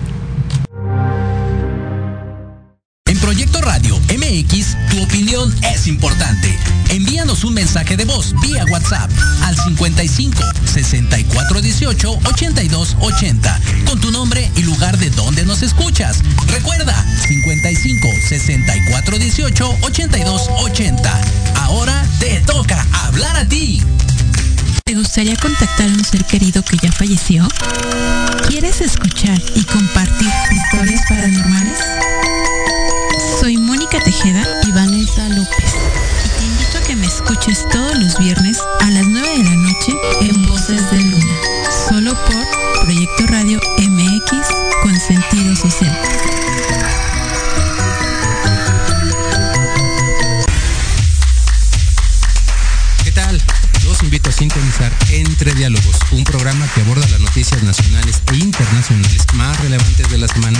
[SPEAKER 4] Tu opinión es importante. Envíanos un mensaje de voz vía WhatsApp al 55 64 18 82 80 con tu nombre y lugar de donde nos escuchas. Recuerda 55 64 18 82 80. Ahora te toca hablar a ti.
[SPEAKER 8] ¿Te gustaría contactar a un ser querido que ya falleció? ¿Quieres escuchar y compartir historias paranormales? Soy Mónica Tejeda y Vanessa López. Y te invito a que me escuches todos los viernes a las 9 de la noche en Voces de Luna. Solo por Proyecto Radio MX con sentido social.
[SPEAKER 9] ¿Qué tal? Los invito a sintonizar Entre Diálogos, un programa que aborda las noticias nacionales e internacionales más relevantes de la semana,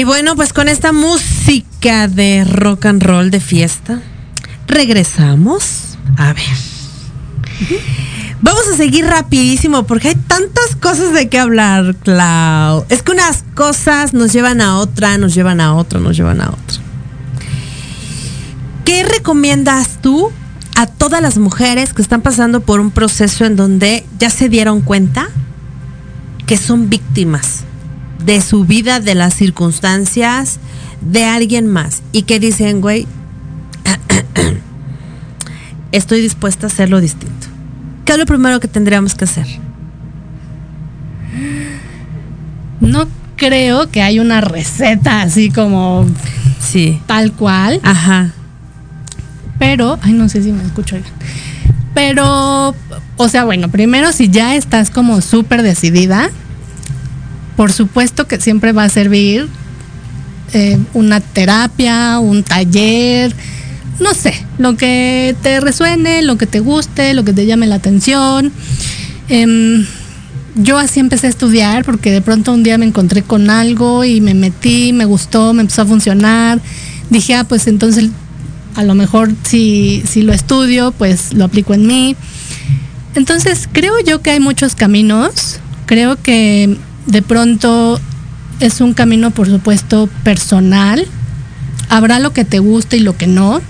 [SPEAKER 10] Y
[SPEAKER 1] bueno, pues con esta música de rock and roll de fiesta, regresamos. A ver. Vamos a seguir rapidísimo porque hay tantas cosas de qué hablar, Clau. Es que unas cosas nos llevan a otra, nos llevan a otra, nos llevan a otra. ¿Qué recomiendas tú a todas las mujeres que están pasando por un proceso en donde ya se dieron cuenta que son víctimas de su vida, de las circunstancias, de alguien más y que dicen, güey, estoy dispuesta a hacerlo distinto? ¿Qué es lo primero que tendríamos que hacer?
[SPEAKER 3] No creo que hay una receta así como
[SPEAKER 1] Sí.
[SPEAKER 3] tal cual,
[SPEAKER 1] Ajá.
[SPEAKER 3] pero, ay, no sé si me escucho. oigan. Pero, o sea, bueno, primero si ya estás como súper decidida, por supuesto que siempre va a servir eh, una terapia, un taller, no sé, lo que te resuene, lo que te guste, lo que te llame la atención. Em, yo así empecé a estudiar porque de pronto un día me encontré con algo y me metí, me gustó, me empezó a funcionar. Dije, ah, pues entonces a lo mejor si, si lo estudio, pues lo aplico en mí. Entonces creo yo que hay muchos caminos. Creo que de pronto es un camino, por supuesto, personal. Habrá lo que te guste y lo que no.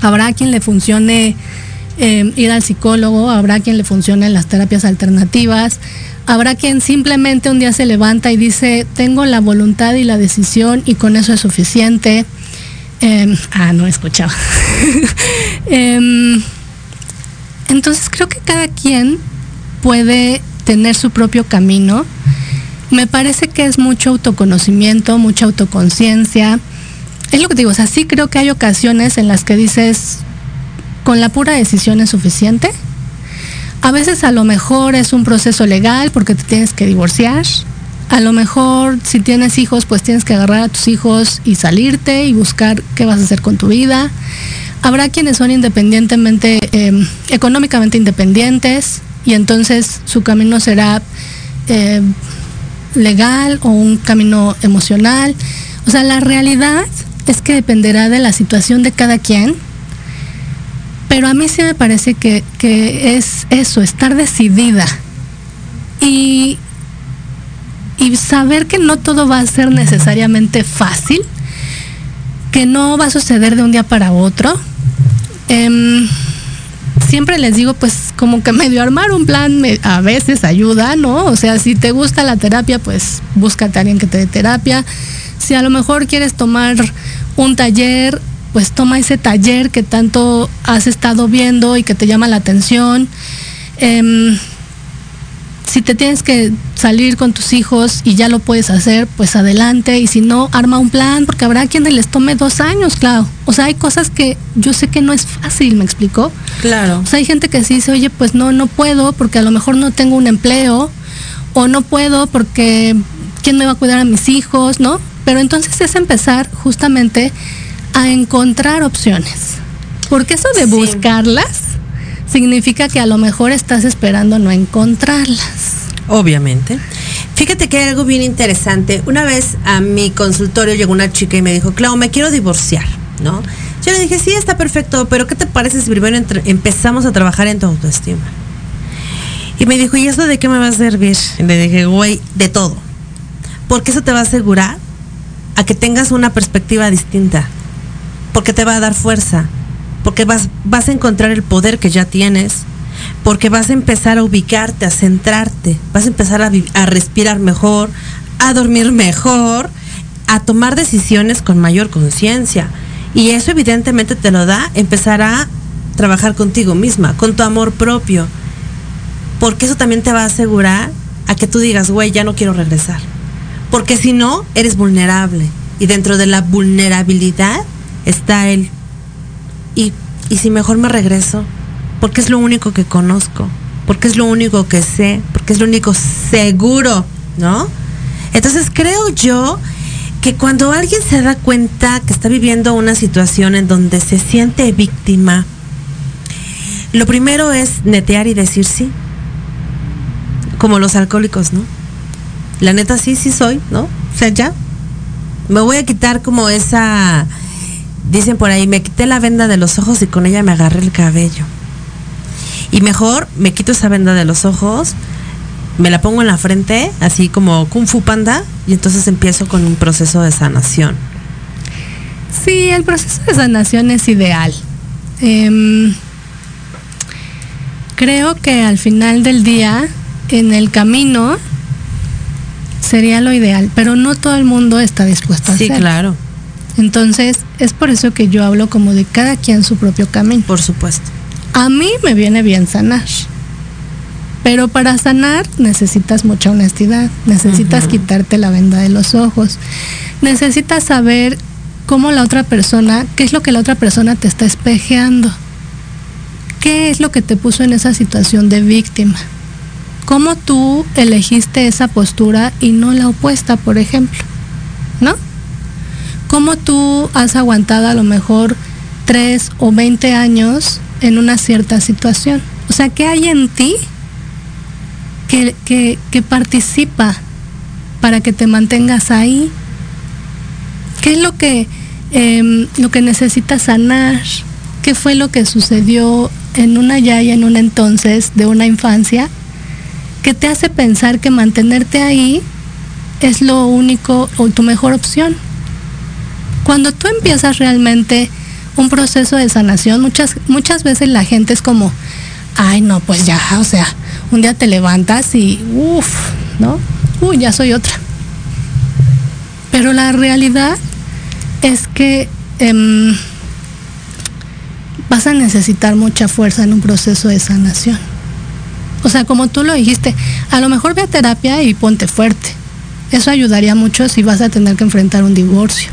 [SPEAKER 3] Habrá quien le funcione eh, ir al psicólogo, habrá quien le funcione las terapias alternativas, habrá quien simplemente un día se levanta y dice, tengo la voluntad y la decisión y con eso es suficiente. Em, ah, no escuchaba. Em, entonces creo que cada quien puede tener su propio camino. Me parece que es mucho autoconocimiento, mucha autoconciencia. Es lo que te digo, o sea, sí creo que hay ocasiones en las que dices, con la pura decisión es suficiente. A veces a lo mejor es un proceso legal porque te tienes que divorciar. A lo mejor si tienes hijos, pues tienes que agarrar a tus hijos y salirte y buscar qué vas a hacer con tu vida. Habrá quienes son independientemente, eh, económicamente independientes y entonces su camino será eh, legal o un camino emocional. O sea, la realidad es que dependerá de la situación de cada quien, pero a mí sí me parece que, que es eso, estar decidida y, y saber que no todo va a ser necesariamente fácil, que no va a suceder de un día para otro. Em, siempre les digo, pues como que medio armar un plan me- a veces ayuda, ¿no? O sea, si te gusta la terapia, pues búscate a alguien que te dé terapia. Si a lo mejor quieres tomar un taller, pues toma ese taller que tanto has estado viendo y que te llama la atención. Em, si te tienes que salir con tus hijos y ya lo puedes hacer, pues adelante. Y si no, arma un plan, porque habrá quienes les tome dos años, claro. O sea, hay cosas que yo sé que no es fácil, ¿me explicó?
[SPEAKER 1] Claro.
[SPEAKER 3] O sea, hay gente que sí dice, oye, pues no, no puedo porque a lo mejor no tengo un empleo, o no puedo porque quién me va a cuidar a mis hijos, ¿no? Pero entonces es empezar justamente a encontrar opciones. Porque eso de buscarlas significa que a lo mejor estás esperando no encontrarlas.
[SPEAKER 1] Obviamente. Fíjate que hay algo bien interesante. Una vez a mi consultorio llegó una chica y me dijo, Clau, me quiero divorciar, ¿no? Yo le dije, sí, está perfecto, pero ¿qué te parece si primero empezamos a trabajar en tu autoestima? Y me dijo, ¿y eso de qué me va a servir? Y le dije, güey, de todo. Porque eso te va a asegurar a que tengas una perspectiva distinta. Porque te va a dar fuerza. Porque vas, a encontrar el poder que ya tienes. Porque vas a empezar a ubicarte, a centrarte. Vas a empezar a, a respirar mejor, a dormir mejor, a tomar decisiones con mayor conciencia. Y eso evidentemente te lo da empezar a trabajar contigo misma, con tu amor propio. Porque eso también te va a asegurar a que tú digas, güey, ya no quiero regresar. Porque si no, eres vulnerable. Y dentro de la vulnerabilidad está él. Y, y si mejor me regreso, porque es lo único que conozco, porque es lo único que sé, porque es lo único seguro, ¿no? Entonces creo yo que cuando alguien se da cuenta que está viviendo una situación en donde se siente víctima, lo primero es netear y decir sí. Como los alcohólicos, ¿no? La neta sí, sí soy, ¿no? O sea, ya. Me voy a quitar como esa... Dicen por ahí, me quité la venda de los ojos y con ella me agarré el cabello. Y mejor me quito esa venda de los ojos, me la pongo en la frente, así como Kung Fu Panda, y entonces empiezo con un proceso de sanación.
[SPEAKER 3] Sí, el proceso de sanación es ideal. Em, creo que al final del día, en el camino, sería lo ideal, pero no todo el mundo está dispuesto a
[SPEAKER 1] Sí,
[SPEAKER 3] hacerlo.
[SPEAKER 1] claro.
[SPEAKER 3] Entonces, es por eso que yo hablo como de cada quien su propio camino.
[SPEAKER 1] Por supuesto.
[SPEAKER 3] A mí me viene bien sanar. Pero para sanar necesitas mucha honestidad, necesitas quitarte la venda de los ojos, necesitas saber cómo la otra persona, qué es lo que la otra persona te está espejeando, qué es lo que te puso en esa situación de víctima, cómo tú elegiste esa postura y no la opuesta, por ejemplo. Cómo tú has aguantado a lo mejor tres o 20 años en una cierta situación. O sea, ¿qué hay en ti que, que- que participa para que te mantengas ahí? ¿Qué es lo que, em, lo que necesitas sanar? ¿Qué fue lo que sucedió en una ya y en un entonces de una infancia que te hace pensar que mantenerte ahí es lo único o tu mejor opción? Cuando tú empiezas realmente un proceso de sanación, muchas, muchas veces la gente es como, ay no, pues ya, o sea, un día te levantas y, uff, ¿no? Uy, ya soy otra. Pero la realidad es que em, vas a necesitar mucha fuerza en un proceso de sanación. O sea, como tú lo dijiste, a lo mejor ve a terapia y ponte fuerte. Eso ayudaría mucho si vas a tener que enfrentar un divorcio.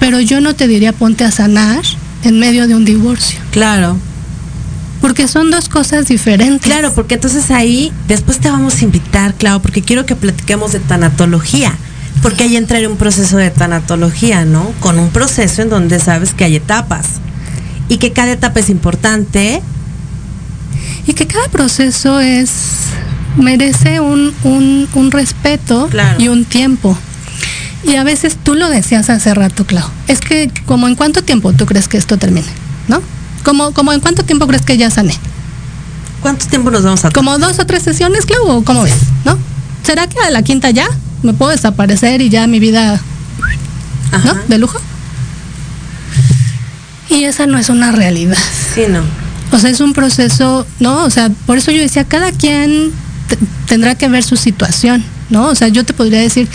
[SPEAKER 3] Pero yo no te diría ponte a sanar en medio de un divorcio.
[SPEAKER 1] Claro.
[SPEAKER 3] porque son dos cosas diferentes.
[SPEAKER 1] Claro, porque entonces ahí después te vamos a invitar, claro, porque quiero que platiquemos de tanatología. Porque ahí entra un proceso de tanatología, ¿no? Con un proceso en donde sabes que hay etapas y que cada etapa es importante.
[SPEAKER 3] Y que cada proceso es merece un, un, un respeto
[SPEAKER 1] Claro.
[SPEAKER 3] y un tiempo. Y a veces tú lo decías hace rato, Clau. Es que como en cuánto tiempo tú crees que esto termine, ¿no? Como, como en cuánto tiempo crees que ya sané.
[SPEAKER 1] ¿Cuánto tiempo nos vamos a
[SPEAKER 3] Como dos o tres sesiones, Clau, o cómo ves, ¿no? ¿Será que a la quinta ya me puedo desaparecer y ya mi vida, ¿no? De lujo. Y esa no es una realidad.
[SPEAKER 1] Sí, no.
[SPEAKER 3] O sea, es un proceso, ¿no? O sea, por eso yo decía, cada quien tendrá que ver su situación, ¿no? O sea, yo te podría decir,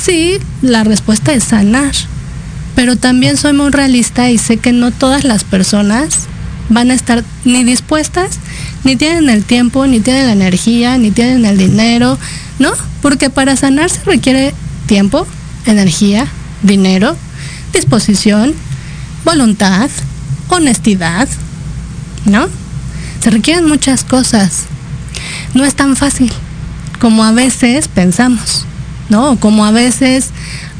[SPEAKER 3] sí, la respuesta es sanar, pero también soy muy realista y sé que no todas las personas van a estar ni dispuestas, ni tienen el tiempo, ni tienen la energía, ni tienen el dinero, ¿no? Porque para sanar se requiere tiempo, energía, dinero, disposición, voluntad, honestidad, ¿no? Se requieren muchas cosas. No es tan fácil como a veces pensamos, ¿no? Como a veces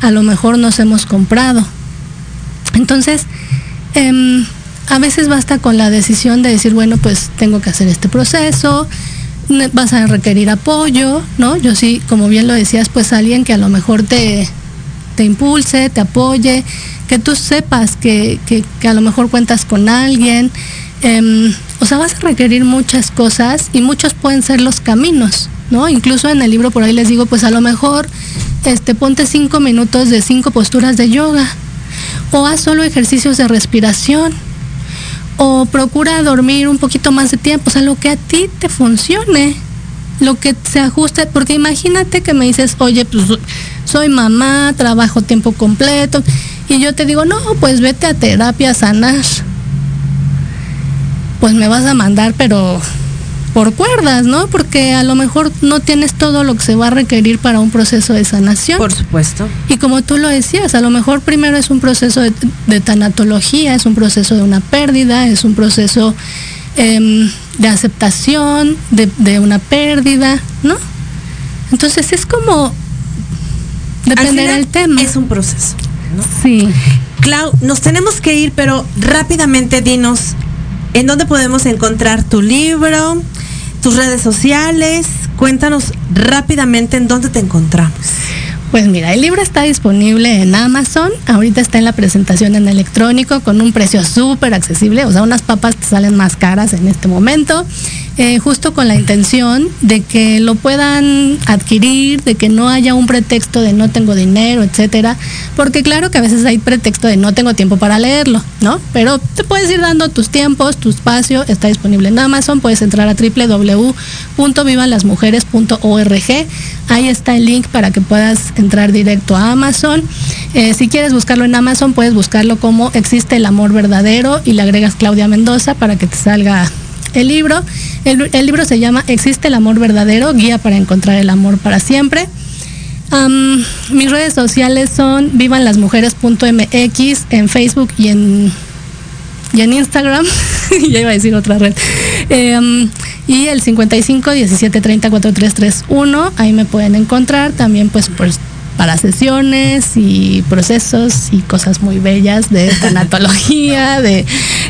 [SPEAKER 3] a lo mejor nos hemos comprado. Entonces, em, a veces basta con la decisión de decir, bueno, pues tengo que hacer este proceso, vas a requerir apoyo, ¿no? Yo sí, como bien lo decías, pues alguien que a lo mejor te, te impulse, te apoye, que tú sepas que- que a lo mejor cuentas con alguien. Em, o sea, vas a requerir muchas cosas y muchos pueden ser los caminos, ¿no? Incluso en el libro por ahí les digo, pues a lo mejor este, ponte cinco minutos de cinco posturas de yoga o haz solo ejercicios de respiración o procura dormir un poquito más de tiempo, o sea, lo que a ti te funcione, lo que se ajuste, porque imagínate que me dices, oye, pues soy mamá, trabajo tiempo completo, y yo te digo, no, pues vete a terapia a sanar. Pues me vas a mandar, pero por cuerdas, ¿no? Porque a lo mejor no tienes todo lo que se va a requerir para un proceso de sanación.
[SPEAKER 1] Por supuesto.
[SPEAKER 3] Y como tú lo decías, a lo mejor primero es un proceso de, de tanatología, es un proceso de una pérdida, es un proceso em, de aceptación de, de una pérdida, ¿no? Entonces es como depende
[SPEAKER 1] final
[SPEAKER 3] del tema.
[SPEAKER 1] Es un proceso. ¿no?
[SPEAKER 3] Sí.
[SPEAKER 1] Clau, nos tenemos que ir, pero rápidamente dinos en dónde podemos encontrar tu libro, tus redes sociales. Cuéntanos rápidamente en dónde te encontramos.
[SPEAKER 3] Pues mira, el libro está disponible en Amazon. Ahorita está en la presentación en electrónico con un precio súper accesible. O sea, unas papas te salen más caras en este momento. Eh, justo con la intención de que lo puedan adquirir, de que no haya un pretexto de no tengo dinero, etcétera. Porque claro que a veces hay pretexto de no tengo tiempo para leerlo, ¿no? Pero te puedes ir dando tus tiempos, tu espacio. Está disponible en Amazon. Puedes entrar a www.vivanlasmujeres.org. Ahí está el link para que puedas entrar directo a Amazon. Eh, si quieres buscarlo en Amazon, puedes buscarlo como Existe el amor verdadero y le agregas Claudia Mendoza para que te salga el libro. El, libro se llama Existe el amor verdadero, guía para encontrar el amor para siempre. Mis redes sociales son vivanlasmujeres.mx en Facebook y en y en Instagram, ya iba a decir otra red, Eh, y el 55 17 30 4331, ahí me pueden encontrar también pues, pues para sesiones y procesos y cosas muy bellas de tanatología, de,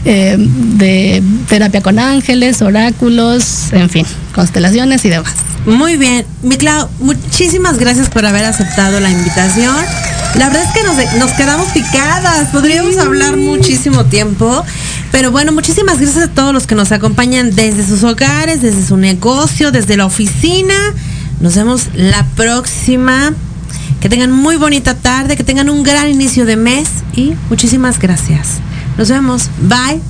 [SPEAKER 3] eh, de terapia con ángeles, oráculos, en fin, constelaciones y demás.
[SPEAKER 1] Muy bien, mi Clau, muchísimas gracias por haber aceptado la invitación. La verdad es que nos, nos quedamos picadas, podríamos hablar muchísimo tiempo, pero bueno, muchísimas gracias a todos los que nos acompañan desde sus hogares, desde su negocio, desde la oficina. Nos vemos la próxima. Que tengan muy bonita tarde, que tengan un gran inicio de mes y muchísimas gracias. Nos vemos. Bye.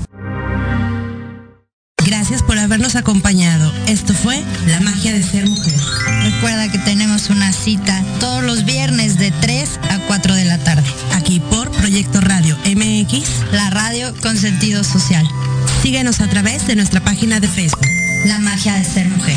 [SPEAKER 7] Gracias por habernos acompañado. Esto fue La magia de ser mujer.
[SPEAKER 2] Recuerda que tenemos una cita todos los viernes de 3 a 4 de la tarde.
[SPEAKER 7] Aquí por Proyecto Radio MX.
[SPEAKER 2] La radio con sentido social.
[SPEAKER 7] Síguenos a través de nuestra página de Facebook.
[SPEAKER 2] La magia de ser mujer.